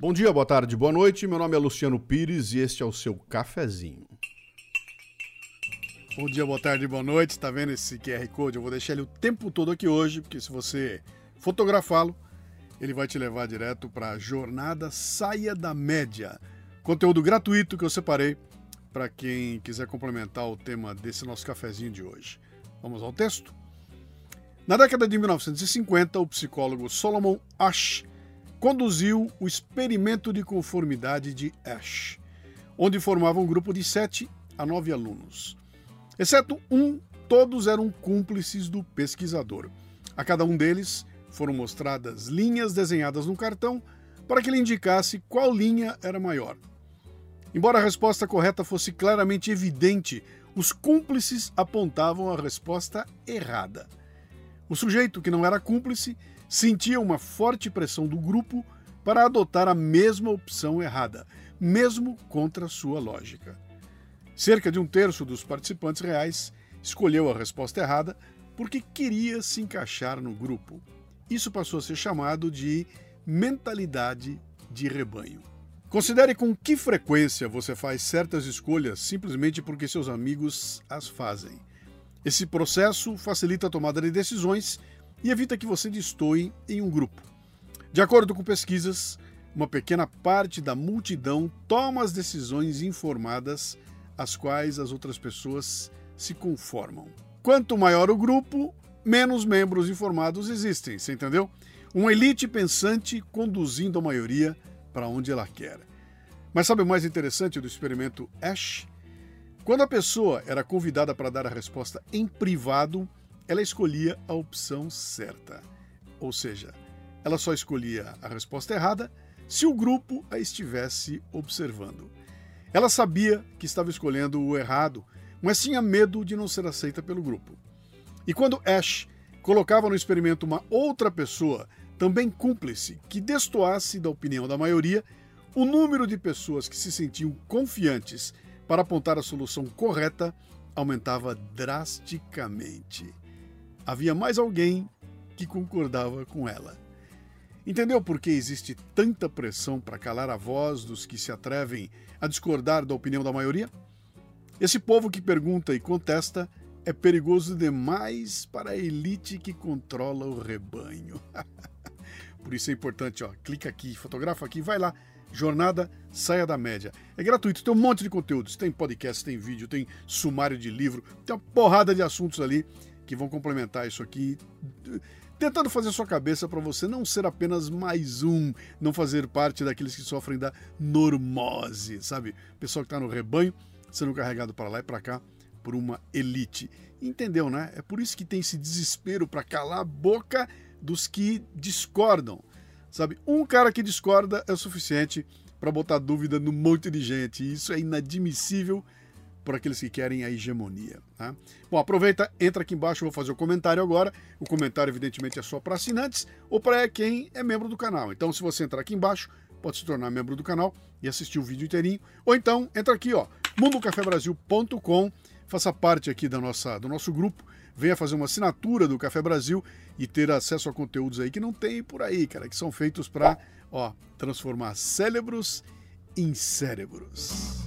Bom dia, boa tarde, boa noite. Meu nome é Luciano Pires e este é o seu cafezinho. Bom dia, boa tarde, boa noite. Tá vendo esse QR Code? Eu vou deixar ele o tempo todo aqui hoje, porque se você fotografá-lo, ele vai te levar direto para a jornada Saia da Média. Conteúdo gratuito que eu separei para quem quiser complementar o tema desse nosso cafezinho de hoje. Vamos ao texto? Na década de 1950, o psicólogo Solomon Ash conduziu o experimento de conformidade de Ash, onde formava um grupo de sete a nove alunos. Exceto um, todos eram cúmplices do pesquisador. A cada um deles foram mostradas linhas desenhadas no cartão para que ele indicasse qual linha era maior. Embora a resposta correta fosse claramente evidente, os cúmplices apontavam a resposta errada. O sujeito que não era cúmplice sentia uma forte pressão do grupo para adotar a mesma opção errada, mesmo contra sua lógica. Cerca de um terço dos participantes reais escolheu a resposta errada porque queria se encaixar no grupo. Isso passou a ser chamado de mentalidade de rebanho. Considere com que frequência você faz certas escolhas simplesmente porque seus amigos as fazem. Esse processo facilita a tomada de decisões e evita que você destoie em um grupo. De acordo com pesquisas, uma pequena parte da multidão toma as decisões informadas às quais as outras pessoas se conformam. Quanto maior o grupo, menos membros informados existem, você entendeu? Uma elite pensante conduzindo a maioria para onde ela quer. Mas sabe o mais interessante do experimento Ash? Quando a pessoa era convidada para dar a resposta em privado, ela escolhia a opção certa. Ou seja, ela só escolhia a resposta errada se o grupo a estivesse observando. Ela sabia que estava escolhendo o errado, mas tinha medo de não ser aceita pelo grupo. E quando Ash colocava no experimento uma outra pessoa, também cúmplice, que destoasse da opinião da maioria, o número de pessoas que se sentiam confiantes para apontar a solução correta aumentava drasticamente. Havia mais alguém que concordava com ela. Entendeu por que existe tanta pressão para calar a voz dos que se atrevem a discordar da opinião da maioria? Esse povo que pergunta e contesta é perigoso demais para a elite que controla o rebanho. Por isso é importante, ó, clica aqui, fotografa aqui, vai lá, jornada saia da média. É gratuito, tem um monte de conteúdos, tem podcast, tem vídeo, tem sumário de livro, tem uma porrada de assuntos ali vão complementar isso aqui, tentando fazer sua cabeça para você não ser apenas mais um, não fazer parte daqueles que sofrem da normose, sabe? Pessoal que está no rebanho sendo carregado para lá e para cá por uma elite. Entendeu, né? É por isso que tem esse desespero para calar a boca dos que discordam. Sabe? Um cara que discorda é o suficiente para botar dúvida no monte de gente. Isso é inadmissível por aqueles que querem a hegemonia. Tá? Bom, aproveita, entra aqui embaixo, eu vou fazer o comentário agora. O comentário, evidentemente, é só para assinantes ou para quem é membro do canal. Então, se você entrar aqui embaixo, pode se tornar membro do canal e assistir o vídeo inteirinho. Ou então, entra aqui, ó, mundocafebrasil.com faça parte aqui da nossa, do nosso grupo, venha fazer uma assinatura do Café Brasil e ter acesso a conteúdos aí que não tem por aí, cara, que são feitos para, ó, transformar cérebros em cérebros.